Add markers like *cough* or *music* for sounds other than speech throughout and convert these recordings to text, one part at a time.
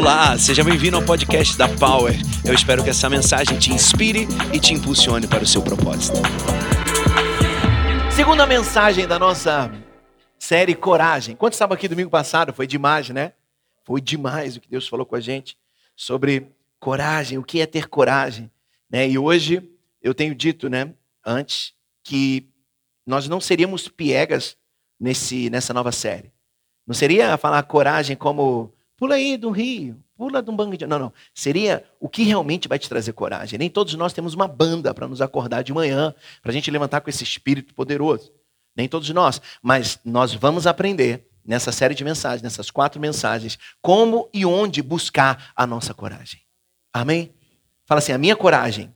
Olá, seja bem-vindo ao podcast da Power. Eu espero que essa mensagem te inspire e te impulsione para o seu propósito. Segunda mensagem da nossa série Coragem. Quantos estavam aqui domingo passado? Foi demais, né? Foi demais o que Deus falou com a gente sobre coragem, o que é ter coragem. Né? E hoje eu tenho dito, né, antes, que nós não seríamos piegas nesse, nessa nova série. Não seria falar coragem como pula aí do rio, pula de um banco de. Não, não. Seria o que realmente vai te trazer coragem. Nem todos nós temos uma banda para nos acordar de manhã, para a gente levantar com esse espírito poderoso. Nem todos nós. Mas nós vamos aprender nessa série de mensagens, nessas quatro mensagens, como e onde buscar a nossa coragem. Amém? Fala assim: a minha coragem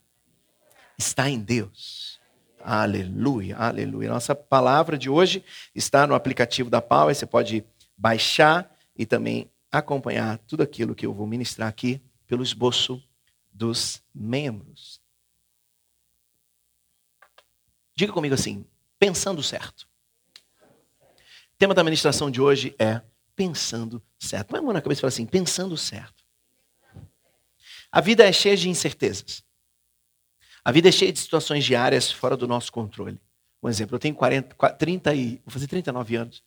está em Deus. Aleluia, aleluia. Nossa palavra de hoje está no aplicativo da Power. Você pode baixar e também acompanhar tudo aquilo que eu vou ministrar aqui pelo esboço dos membros. Diga comigo assim: pensando certo. O tema da ministração de hoje é pensando certo. Põe a mão na cabeça e fala assim: pensando certo. A vida é cheia de incertezas. A vida é cheia de situações diárias fora do nosso controle. Um exemplo, eu tenho 40, 30 e, vou fazer 39 anos.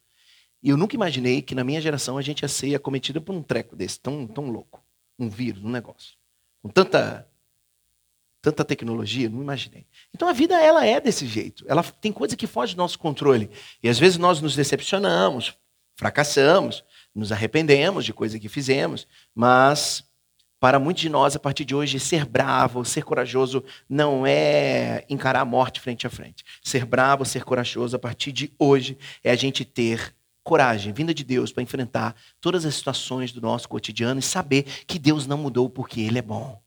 E eu nunca imaginei que na minha geração a gente ia ser acometida por um treco desse, tão, tão louco. Um vírus, um negócio. Com tanta, tanta tecnologia, não imaginei. Então a vida, ela é desse jeito. Ela tem coisa que foge do nosso controle. E às vezes nós nos decepcionamos, fracassamos, nos arrependemos de coisa que fizemos, mas para muitos de nós, a partir de hoje, ser bravo, ser corajoso, não é encarar a morte frente a frente. Ser bravo, ser corajoso, a partir de hoje, é a gente ter coragem, vinda de Deus, para enfrentar todas as situações do nosso cotidiano e saber que Deus não mudou porque Ele é bom.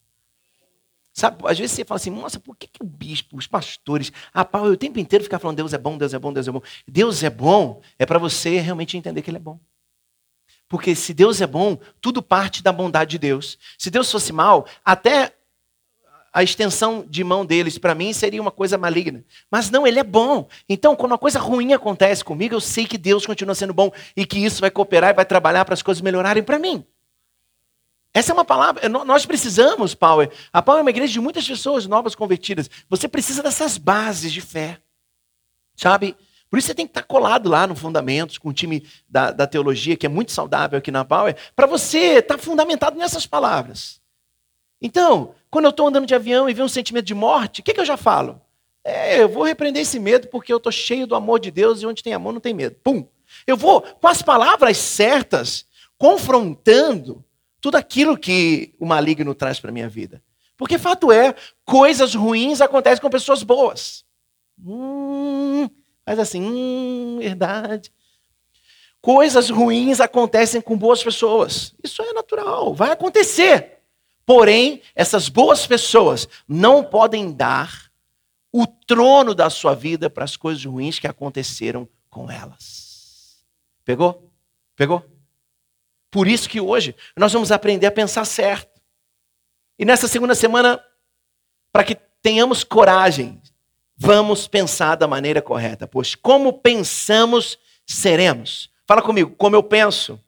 Sabe, às vezes você fala assim, nossa, por que, que o bispo, os pastores, a pau, o tempo inteiro ficar falando Deus é bom, Deus é bom, Deus é bom. Deus é bom é para você realmente entender que Ele é bom. Porque se Deus é bom, tudo parte da bondade de Deus. Se Deus fosse mal, até a extensão de mão deles para mim seria uma coisa maligna. Mas não, ele é bom. Então, quando uma coisa ruim acontece comigo, eu sei que Deus continua sendo bom e que isso vai cooperar e vai trabalhar para as coisas melhorarem para mim. Essa é uma palavra. Nós precisamos, Power. A Power é uma igreja de muitas pessoas novas convertidas. Você precisa dessas bases de fé. Sabe? Por isso você tem que estar colado lá no Fundamentos, com o time da, da teologia, que é muito saudável aqui na Power, para você estar fundamentado nessas palavras. Então, quando eu estou andando de avião e vejo um sentimento de morte, o que, que eu já falo? É, eu vou repreender esse medo porque eu estou cheio do amor de Deus e onde tem amor não tem medo. Pum! Eu vou, com as palavras certas, confrontando tudo aquilo que o maligno traz para a minha vida. Porque fato é, coisas ruins acontecem com pessoas boas. Hum, faz assim, hum, verdade. Coisas ruins acontecem com boas pessoas. Isso é natural, vai acontecer. Porém, essas boas pessoas não podem dar o trono da sua vida para as coisas ruins que aconteceram com elas. Pegou? Pegou? Por isso que hoje nós vamos aprender a pensar certo. E nessa segunda semana, para que tenhamos coragem, vamos pensar da maneira correta. Pois como pensamos, seremos. Fala comigo, como eu penso,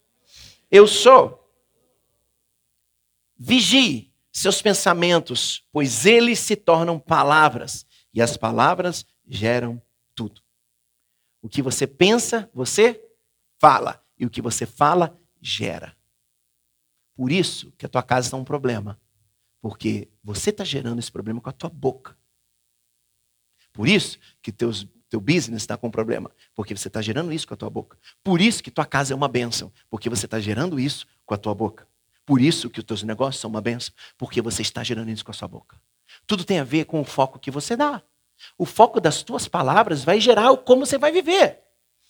eu sou. Vigie seus pensamentos, pois eles se tornam palavras, e as palavras geram tudo. O que você pensa, você fala, e o que você fala, gera. Por isso que a tua casa está um problema, porque você está gerando esse problema com a tua boca. Por isso que teus, teu business está com problema, porque você está gerando isso com a tua boca. Por isso que tua casa é uma bênção, porque você está gerando isso com a tua boca. Por isso que os teus negócios são uma benção, porque você está gerando isso com a sua boca. Tudo tem a ver com o foco que você dá. O foco das tuas palavras vai gerar como você vai viver.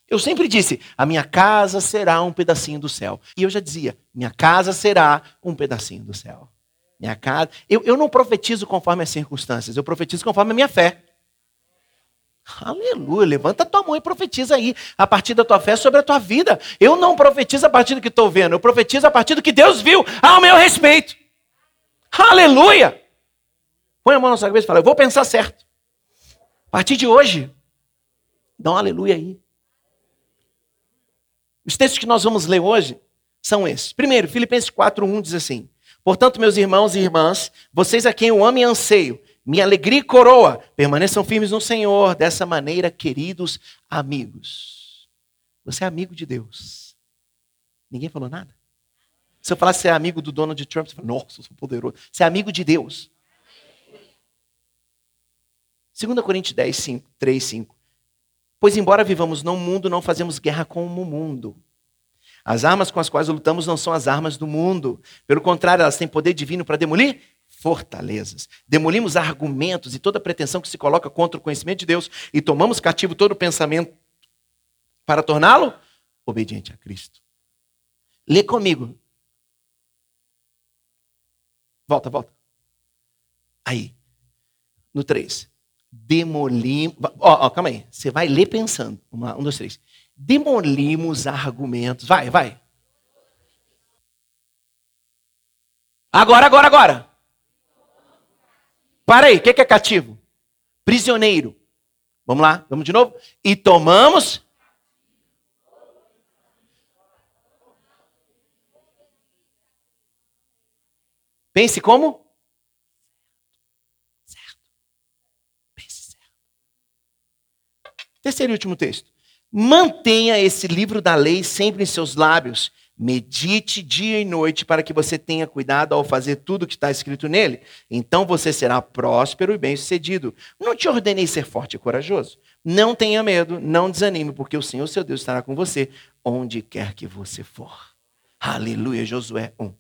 Eu sempre disse: a minha casa será um pedacinho do céu. E eu já dizia: minha casa será um pedacinho do céu. Minha casa. Eu, eu não profetizo conforme as circunstâncias, eu profetizo conforme a minha fé. Aleluia. Levanta a tua mão e profetiza aí, a partir da tua fé, sobre a tua vida. Eu não profetizo a partir do que estou vendo, eu profetizo a partir do que Deus viu ao meu respeito. Aleluia. Põe a mão na sua cabeça e fala: Eu vou pensar certo. A partir de hoje, dá um aleluia aí. Os textos que nós vamos ler hoje são esses. Primeiro, Filipenses 4:1 diz assim: Portanto, meus irmãos e irmãs, vocês a quem eu amo e anseio, minha alegria e coroa, permaneçam firmes no Senhor. Dessa maneira, queridos amigos. Você é amigo de Deus. Ninguém falou nada? Se eu falasse que você é amigo do Donald Trump, você fala, nossa, eu sou poderoso. Você é amigo de Deus. 2 Coríntios 10, 5, 3, 5. Pois embora vivamos no mundo, não fazemos guerra com o mundo. As armas com as quais lutamos não são as armas do mundo. Pelo contrário, elas têm poder divino para demolir fortalezas. Demolimos argumentos e toda pretensão que se coloca contra o conhecimento de Deus e tomamos cativo todo o pensamento para torná-lo obediente a Cristo. Lê comigo. Volta, volta. Aí, no 3 demolimos. Ó, ó, calma aí. Você vai ler pensando. Um, dois, três. Demolimos argumentos. Vai, vai. Agora, agora, agora. Para aí, o que é cativo? Prisioneiro. Vamos lá, vamos de novo. E tomamos. Pense como? Terceiro e último texto. Mantenha esse livro da lei sempre em seus lábios. Medite dia e noite para que você tenha cuidado ao fazer tudo o que está escrito nele. Então você será próspero e bem-sucedido. Não te ordenei ser forte e corajoso. Não tenha medo, não desanime, porque o Senhor seu Deus estará com você onde quer que você for. Aleluia, Josué 1.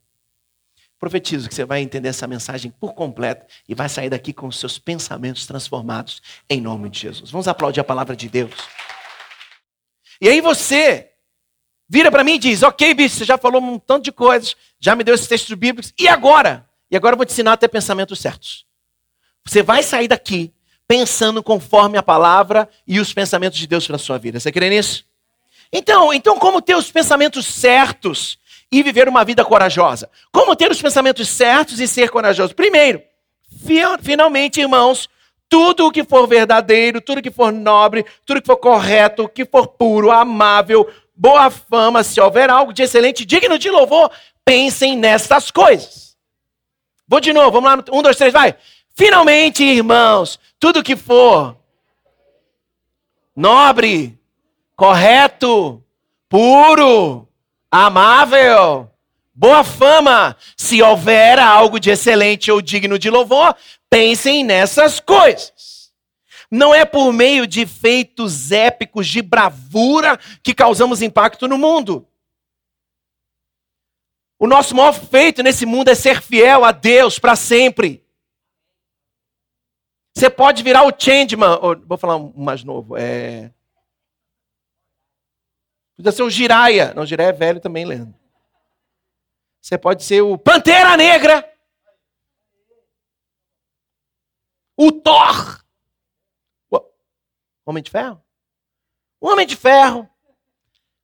Profetizo que você vai entender essa mensagem por completo e vai sair daqui com seus pensamentos transformados em nome de Jesus. Vamos aplaudir a palavra de Deus. E aí você vira para mim e diz: Ok, bicho, você já falou um tanto de coisas, já me deu esses textos bíblicos, e agora? E agora eu vou te ensinar a ter pensamentos certos. Você vai sair daqui pensando conforme a palavra e os pensamentos de Deus para sua vida. Você crê nisso? Então, então como ter os pensamentos certos e viver uma vida corajosa. Como ter os pensamentos certos e ser corajoso? Primeiro, finalmente, irmãos, tudo o que for verdadeiro, tudo que for nobre, tudo que for correto, que for puro, amável, boa fama, se houver algo de excelente, digno de louvor, pensem nessas coisas. Vou de novo, vamos lá, um, dois, três, vai. Finalmente, irmãos, tudo que for nobre, correto, puro, amável, boa fama. Se houver algo de excelente ou digno de louvor, pensem nessas coisas. Não é por meio de feitos épicos de bravura que causamos impacto no mundo. O nosso maior feito nesse mundo é ser fiel a Deus para sempre. Você pode virar o changeman. Vou falar um mais novo. É... Podia ser o Jiraya. Não, Jiraya é velho também, Leandro. Você pode ser o Pantera Negra. O Thor. Homem de Ferro? O Homem de Ferro.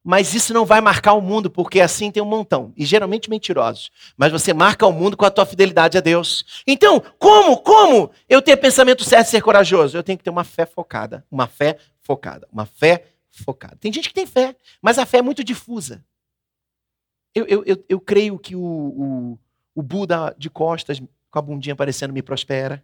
Mas isso não vai marcar o mundo, porque assim tem um montão. E geralmente mentirosos. Mas você marca o mundo com a tua fidelidade a Deus. Então, como, como eu ter pensamento certo e ser corajoso? Eu tenho que ter uma fé focada. Uma fé focada. Uma fé focado. Tem gente que tem fé, mas a fé é muito difusa. Eu, eu, eu, eu creio que o, o, o, Buda de costas, com a bundinha aparecendo, me prospera.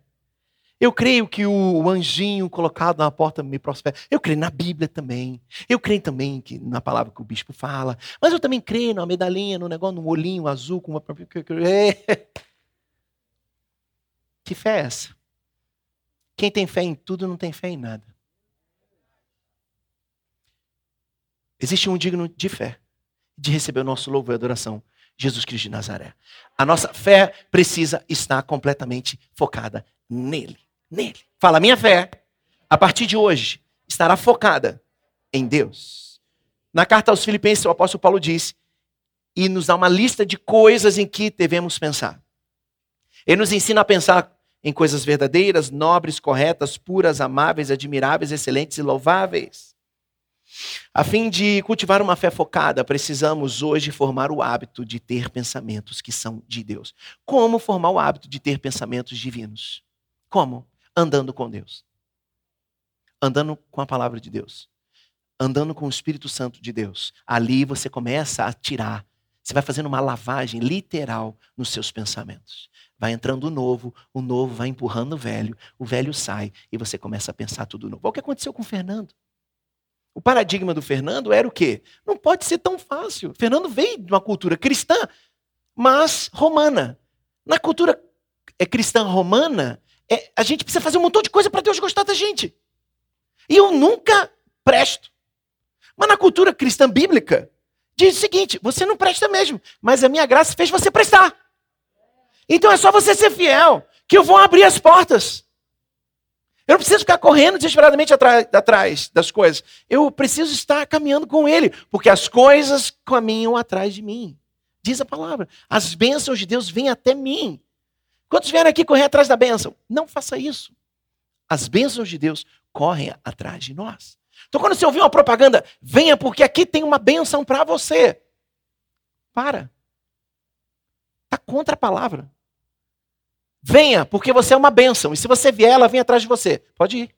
Eu creio que o anjinho colocado na porta me prospera. Eu creio na Bíblia também. Eu creio também que na palavra que o bispo fala. Mas eu também creio na medalhinha, no negócio, no olhinho azul com uma. *laughs* Que fé é essa? Quem tem fé em tudo não tem fé em nada. Existe um digno de fé, de receber o nosso louvor e adoração. Jesus Cristo de Nazaré. A nossa fé precisa estar completamente focada nele. Nele. Fala, minha fé, a partir de hoje, estará focada em Deus. Na carta aos Filipenses, o apóstolo Paulo diz, e nos dá uma lista de coisas em que devemos pensar. Ele nos ensina a pensar em coisas verdadeiras, nobres, corretas, puras, amáveis, admiráveis, excelentes e louváveis. A fim de cultivar uma fé focada, precisamos hoje formar o hábito de ter pensamentos que são de Deus. Como formar o hábito de ter pensamentos divinos? Como? Andando com Deus. Andando com a palavra de Deus. Andando com o Espírito Santo de Deus. Ali você começa a tirar Você vai fazendo uma lavagem literal nos seus pensamentos. Vai entrando o novo, o novo vai empurrando o velho, o velho sai e você começa a pensar tudo novo. Olha o que aconteceu com o Fernando. O paradigma do Fernando era o quê? Não pode ser tão fácil. Fernando veio de uma cultura cristã, mas romana. Na cultura é, cristã romana, é, a gente precisa fazer um montão de coisa para Deus gostar da gente. E eu nunca presto. Mas na cultura cristã bíblica, diz o seguinte: você não presta mesmo, mas a minha graça fez você prestar. Então é só você ser fiel, que eu vou abrir as portas. Eu não preciso ficar correndo desesperadamente atrás, atrás das coisas. Eu preciso estar caminhando com Ele, porque as coisas caminham atrás de mim. Diz a palavra. As bênçãos de Deus vêm até mim. Quantos vieram aqui correr atrás da bênção? Não faça isso. As bênçãos de Deus correm atrás de nós. Então, quando você ouvir uma propaganda, venha porque aqui tem uma bênção para você. Para. Está contra a palavra. Venha, porque você é uma bênção. E se você vier, ela vem atrás de você. Pode ir.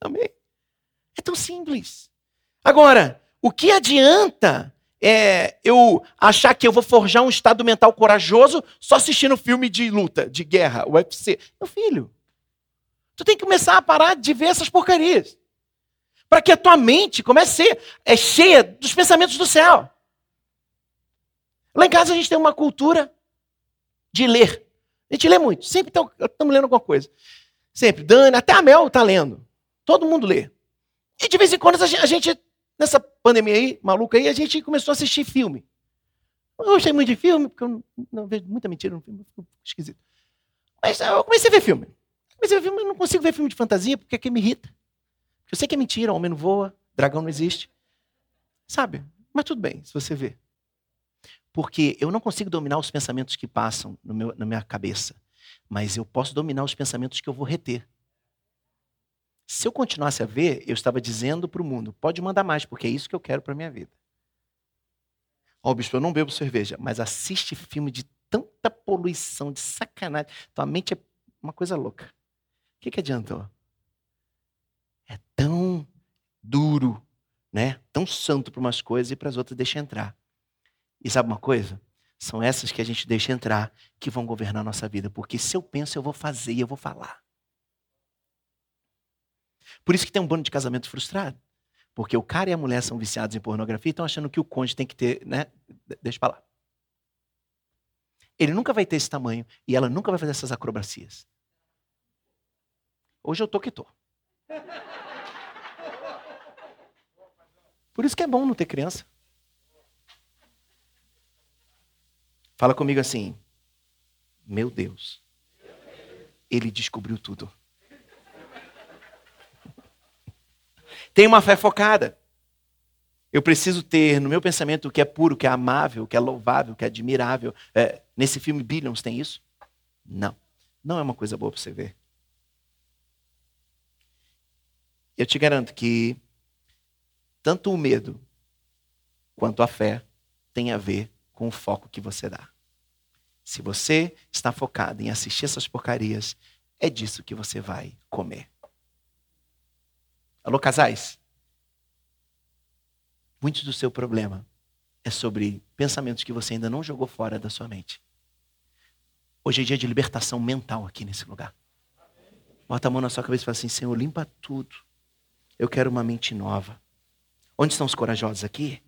Amém? É tão simples. Agora, o que adianta é, eu achar que eu vou forjar um estado mental corajoso só assistindo filme de luta, de guerra, UFC? Meu filho, tu tem que começar a parar de ver essas porcarias. Para que a tua mente comece a ser é, cheia dos pensamentos do céu. Lá em casa a gente tem uma cultura de ler. A gente lê muito, sempre estamos lendo alguma coisa. Sempre. Dani, até a Mel está lendo. Todo mundo lê. E de vez em quando a gente, nessa pandemia aí, maluca aí, a gente começou a assistir filme. Eu gostei muito de filme, porque eu não, vejo muita mentira no filme, esquisito. Mas eu comecei a ver filme. Comecei a ver filme, eu não consigo ver filme de fantasia, porque é que me irrita. Eu sei que é mentira, homem não voa, dragão não existe. Sabe? Mas tudo bem, se você vê. Porque eu não consigo dominar os pensamentos que passam meu, na minha cabeça, mas eu posso dominar os pensamentos que eu vou reter. Se eu continuasse a ver, eu estava dizendo para o mundo: pode mandar mais, porque é isso que eu quero para a minha vida. Ó, oh, bispo, eu não bebo cerveja, mas assiste filme de tanta poluição, de sacanagem. Tua mente é uma coisa louca. O que, que adiantou? É tão duro, né? Tão santo para umas coisas e para as outras deixa entrar. E sabe uma coisa? São essas que a gente deixa entrar que vão governar a nossa vida. Porque se eu penso, eu vou fazer e eu vou falar. Por isso que tem um bando de casamento frustrado. Porque o cara e a mulher são viciados em pornografia e estão achando que o cônjuge tem que ter, né? Deixa pra lá. Ele nunca vai ter esse tamanho e ela nunca vai fazer essas acrobacias. Hoje eu tô que tô. Por isso que é bom não ter criança. Fala comigo assim. Meu Deus. Ele descobriu tudo. Tem uma fé focada. Eu preciso ter no meu pensamento o que é puro, o que é amável, o que é louvável, o que é admirável. É, nesse filme Billions tem isso? Não. Não é uma coisa boa para você ver. Eu te garanto que tanto o medo quanto a fé tem a ver com o foco que você dá. Se você está focado em assistir essas porcarias, é disso que você vai comer. Alô, casais? Muito do seu problema é sobre pensamentos que você ainda não jogou fora da sua mente. Hoje é dia de libertação mental aqui nesse lugar. Bota a mão na sua cabeça e fala assim: Senhor, limpa tudo. Eu quero uma mente nova. Onde estão os corajosos aqui?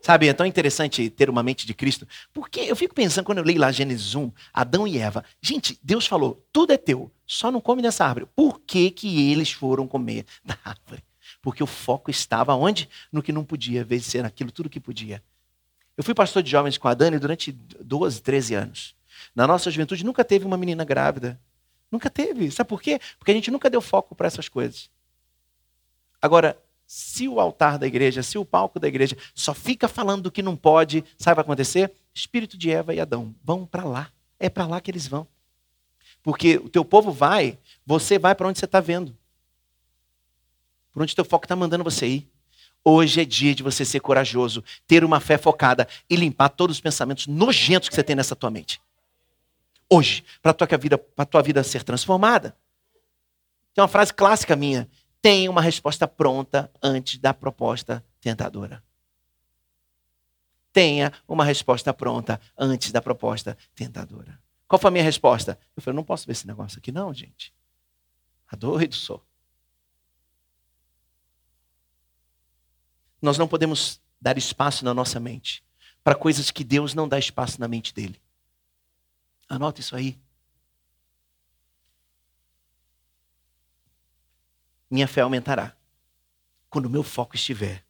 Sabe, é tão interessante ter uma mente de Cristo, porque eu fico pensando, quando eu leio lá Gênesis 1, Adão e Eva, gente, Deus falou, tudo é teu, só não come dessa árvore. Por que, que eles foram comer *laughs* da árvore? Porque o foco estava onde? No que não podia, vencer naquilo tudo que podia. Eu fui pastor de jovens com a Dani durante 12, 13 anos. Na nossa juventude nunca teve uma menina grávida. Nunca teve. Sabe por quê? Porque a gente nunca deu foco para essas coisas. Agora, se o altar da igreja, se o palco da igreja só fica falando do que não pode, sabe o que vai acontecer? Espírito de Eva e Adão vão para lá. É para lá que eles vão. Porque o teu povo vai, você vai para onde você está vendo. Por onde teu foco está mandando você ir. Hoje é dia de você ser corajoso, ter uma fé focada e limpar todos os pensamentos nojentos que você tem nessa tua mente. Hoje, para tua vida, para tua vida ser transformada. Tem uma frase clássica minha tem uma resposta pronta antes da proposta tentadora. tenha uma resposta pronta antes da proposta tentadora. Qual foi a minha resposta? Eu falei, não posso ver esse negócio aqui, não, gente. Tá doido sou. Nós não podemos dar espaço na nossa mente para coisas que Deus não dá espaço na mente dele. Anota isso aí. Minha fé aumentará quando o meu foco estiver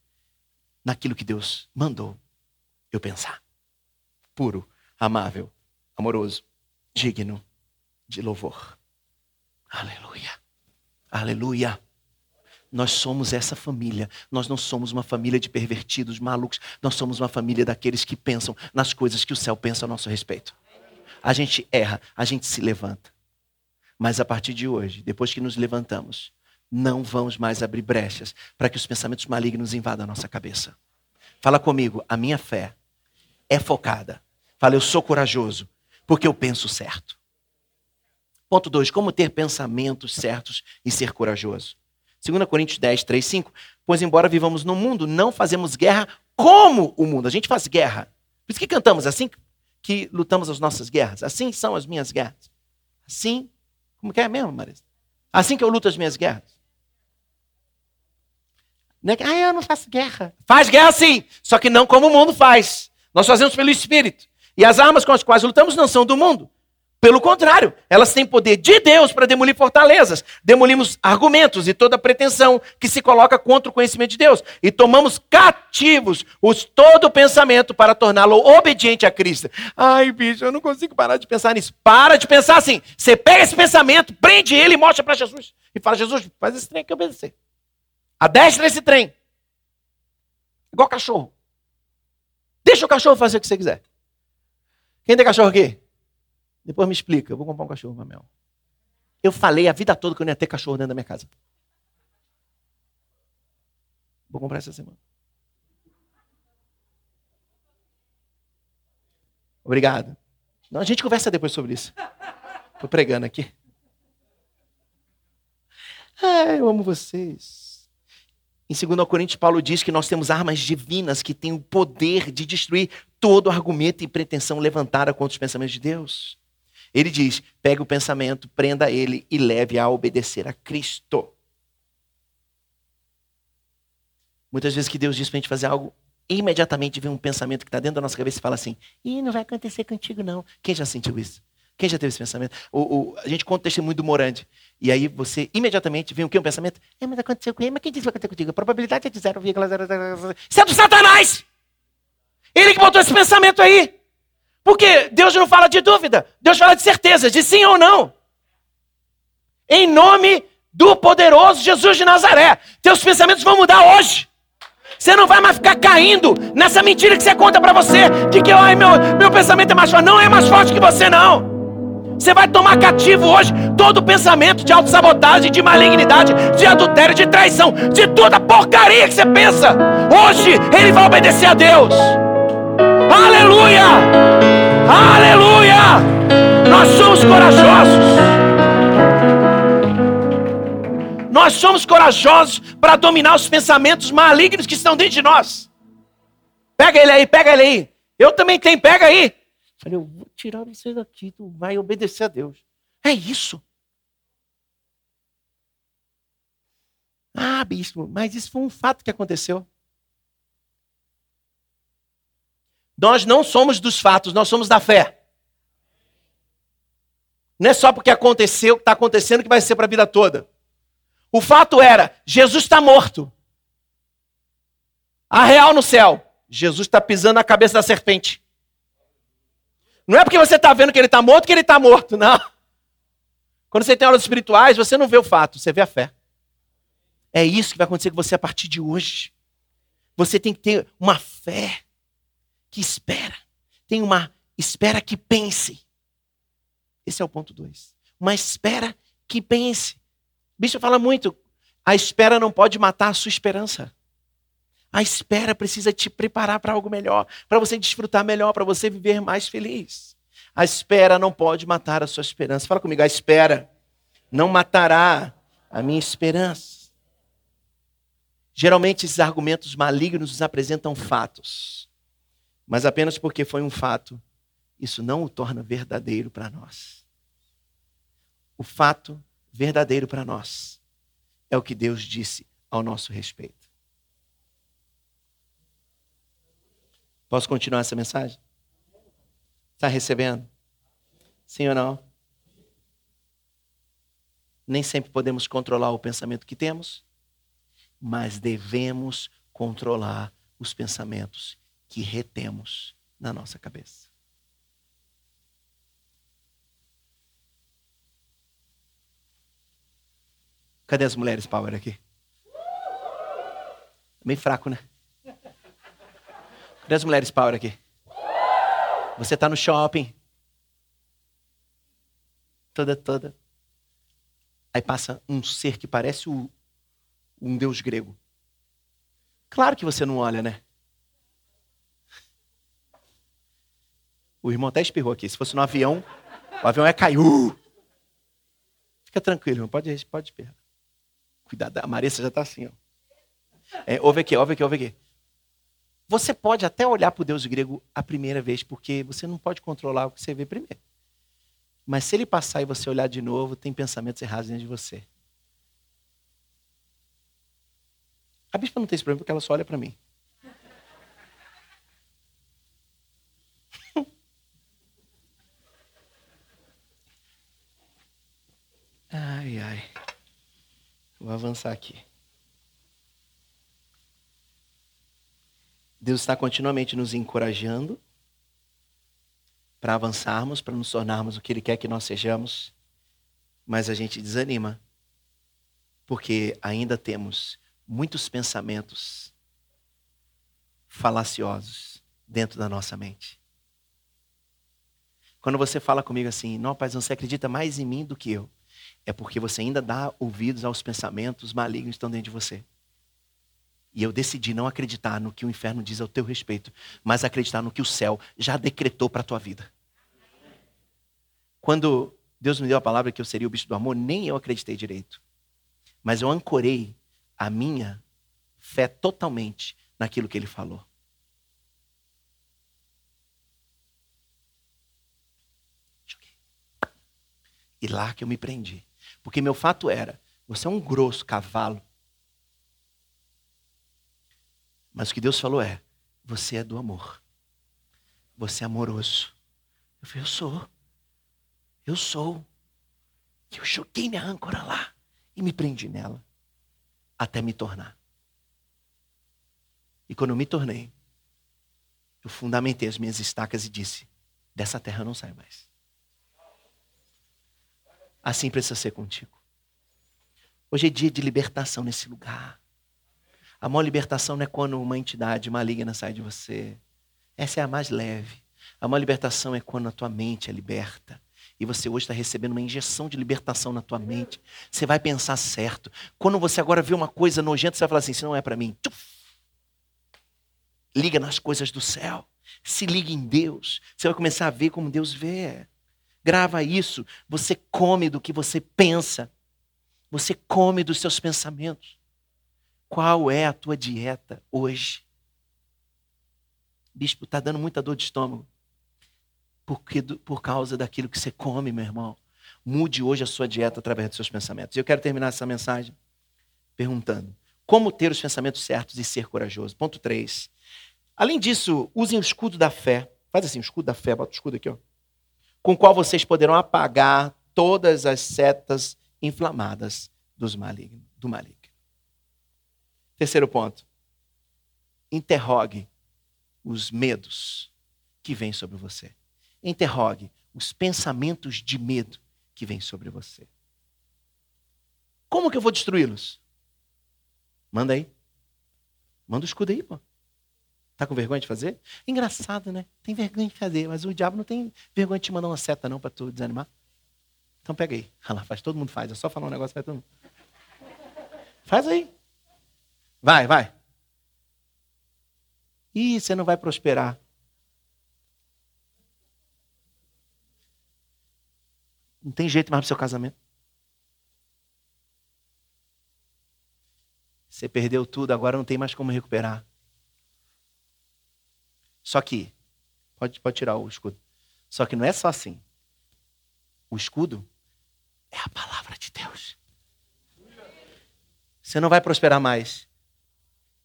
naquilo que Deus mandou eu pensar. Puro, amável, amoroso, digno de louvor. Aleluia. Aleluia. Nós somos essa família. Nós não somos uma família de pervertidos, malucos. Nós somos uma família daqueles que pensam nas coisas que o céu pensa a nosso respeito. A gente erra, a gente se levanta. Mas a partir de hoje, depois que nos levantamos, não vamos mais abrir brechas para que os pensamentos malignos invadam a nossa cabeça. Fala comigo, a minha fé é focada. Fala, eu sou corajoso, porque eu penso certo. Ponto 2, como ter pensamentos certos e ser corajoso. 2 Coríntios 10, 3, 5. Pois embora vivamos no mundo, não fazemos guerra como o mundo. A gente faz guerra. Por isso que cantamos assim que lutamos as nossas guerras. Assim são as minhas guerras. Assim, como que é mesmo, Marisa? Assim que eu luto as minhas guerras. Não é que, ah, eu não faço guerra. Faz guerra sim, só que não como o mundo faz. Nós fazemos pelo Espírito. E as armas com as quais lutamos não são do mundo, pelo contrário, elas têm poder de Deus para demolir fortalezas. Demolimos argumentos e toda pretensão que se coloca contra o conhecimento de Deus. E tomamos cativos os todo pensamento para torná-lo obediente a Cristo. Ai, bicho, eu não consigo parar de pensar nisso. Para de pensar assim. Você pega esse pensamento, prende ele e mostra para Jesus. E fala, Jesus, faz esse trem que eu obedecer. Adestra esse trem. Igual cachorro. Deixa o cachorro fazer o que você quiser. Quem tem cachorro aqui? Depois me explica. Eu vou comprar um cachorro, Mamel. Eu falei a vida toda que eu não ia ter cachorro dentro da minha casa. Vou comprar essa semana. Obrigado. Não, a gente conversa depois sobre isso. Estou pregando aqui. Ah, eu amo vocês. Em 2 Coríntios, Paulo diz que nós temos armas divinas que têm o poder de destruir todo argumento e pretensão levantada contra os pensamentos de Deus. Ele diz: pegue o pensamento, prenda ele e leve a obedecer a Cristo. Muitas vezes que Deus diz para a gente fazer algo, imediatamente vem um pensamento que está dentro da nossa cabeça e fala assim: Ih, não vai acontecer contigo, não. Quem já sentiu isso? Quem já teve esse pensamento? O, o, a gente conta o testemunho do Morande. E aí você imediatamente vem o que? Um pensamento? É, mas aconteceu com ele, mas quem disse que vai acontecer contigo? A probabilidade é de 0,000. Isso é do Satanás! Ele que botou esse pensamento aí. Porque Deus não fala de dúvida, Deus fala de certeza, de sim ou não. Em nome do poderoso Jesus de Nazaré. Teus pensamentos vão mudar hoje. Você não vai mais ficar caindo nessa mentira que você conta para você, de que ai, meu, meu pensamento é mais forte. Não é mais forte que você, não. Você vai tomar cativo hoje todo pensamento de autossabotagem, de malignidade, de adultério, de traição, de toda porcaria que você pensa. Hoje ele vai obedecer a Deus. Aleluia! Aleluia! Nós somos corajosos. Nós somos corajosos para dominar os pensamentos malignos que estão dentro de nós. Pega ele aí, pega ele aí. Eu também tenho, pega aí. Falei, eu vou tirar você daqui, tu vai obedecer a Deus. É isso. Ah, bispo, mas isso foi um fato que aconteceu. Nós não somos dos fatos, nós somos da fé. Não é só porque aconteceu, está acontecendo, que vai ser para a vida toda. O fato era: Jesus está morto. A real no céu. Jesus está pisando na cabeça da serpente. Não é porque você está vendo que ele está morto que ele está morto, não. Quando você tem aulas espirituais, você não vê o fato, você vê a fé. É isso que vai acontecer com você a partir de hoje. Você tem que ter uma fé que espera. Tem uma espera que pense. Esse é o ponto 2. Uma espera que pense. O bicho fala muito. A espera não pode matar a sua esperança. A espera precisa te preparar para algo melhor, para você desfrutar melhor, para você viver mais feliz. A espera não pode matar a sua esperança. Fala comigo, a espera não matará a minha esperança. Geralmente esses argumentos malignos nos apresentam fatos Mas apenas porque foi um fato, isso não o torna verdadeiro para nós. O fato verdadeiro para nós é o que Deus disse ao nosso respeito. Posso continuar essa mensagem? Está recebendo? Sim ou não? Nem sempre podemos controlar o pensamento que temos, mas devemos controlar os pensamentos que retemos na nossa cabeça. Cadê as mulheres power aqui? Meio fraco, né? Cadê as mulheres power aqui? Você está no shopping. Toda, toda. Aí passa um ser que parece o, um deus grego. Claro que você não olha, né? O irmão até espirrou aqui. Se fosse no avião, o avião ia cair. Uh! Fica tranquilo, irmão. Pode, pode espirrar. Cuidado, a Marissa já está assim. Ó. É, ouve aqui, ouve aqui, ouve aqui. Você pode até olhar para o Deus grego a primeira vez, porque você não pode controlar o que você vê primeiro. Mas se ele passar e você olhar de novo, tem pensamentos errados dentro de você. A bispa não tem esse problema porque ela só olha para mim. *laughs* ai, ai. Vou avançar aqui. Deus está continuamente nos encorajando para avançarmos, para nos tornarmos o que Ele quer que nós sejamos, mas a gente desanima, porque ainda temos muitos pensamentos falaciosos dentro da nossa mente. Quando você fala comigo assim, não, pai, você acredita mais em mim do que eu, é porque você ainda dá ouvidos aos pensamentos malignos que estão dentro de você. E eu decidi não acreditar no que o inferno diz ao teu respeito, mas acreditar no que o céu já decretou para a tua vida. Quando Deus me deu a palavra que eu seria o bicho do amor, nem eu acreditei direito. Mas eu ancorei a minha fé totalmente naquilo que ele falou. E lá que eu me prendi. Porque meu fato era: você é um grosso cavalo Mas o que Deus falou é: você é do amor. Você é amoroso. Eu falei: eu sou. Eu sou. Eu joguei minha âncora lá e me prendi nela até me tornar. E quando eu me tornei, eu fundamentei as minhas estacas e disse: dessa terra eu não saio mais. Assim precisa ser contigo. Hoje é dia de libertação nesse lugar. A maior libertação não é quando uma entidade maligna sai de você. Essa é a mais leve. A maior libertação é quando a tua mente é liberta. E você hoje está recebendo uma injeção de libertação na tua mente. Você vai pensar certo. Quando você agora vê uma coisa nojenta, você vai falar assim: isso não é para mim. Liga nas coisas do céu. Se liga em Deus. Você vai começar a ver como Deus vê. Grava isso. Você come do que você pensa. Você come dos seus pensamentos. Qual é a tua dieta hoje? Bispo, está dando muita dor de estômago. Porque, por causa daquilo que você come, meu irmão. Mude hoje a sua dieta através dos seus pensamentos. Eu quero terminar essa mensagem perguntando: como ter os pensamentos certos e ser corajoso? Ponto 3. Além disso, usem o escudo da fé. Faz assim, o escudo da fé, bota o escudo aqui, ó. Com o qual vocês poderão apagar todas as setas inflamadas dos do maligno. Terceiro ponto. Interrogue os medos que vêm sobre você. Interrogue os pensamentos de medo que vêm sobre você. Como que eu vou destruí-los? Manda aí. Manda o escudo aí, pô. Tá com vergonha de fazer? Engraçado, né? Tem vergonha de fazer, mas o diabo não tem vergonha de te mandar uma seta não para tu desanimar. Então pega aí. Olha lá, faz, todo mundo faz. É só falar um negócio, faz todo mundo. Faz aí. Vai, vai. Ih, você não vai prosperar. Não tem jeito mais para o seu casamento. Você perdeu tudo, agora não tem mais como recuperar. Só que, pode, pode tirar o escudo. Só que não é só assim. O escudo é a palavra de Deus. Você não vai prosperar mais.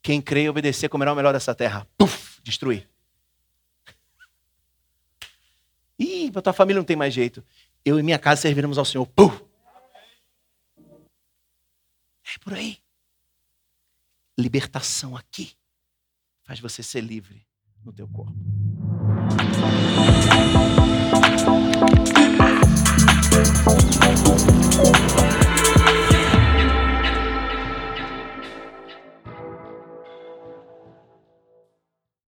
Quem crê e obedecer comerá o melhor dessa terra. Puf, destruir. Ih, para tua família não tem mais jeito. Eu e minha casa serviremos ao Senhor. Puf. É por aí. Libertação aqui faz você ser livre no teu corpo.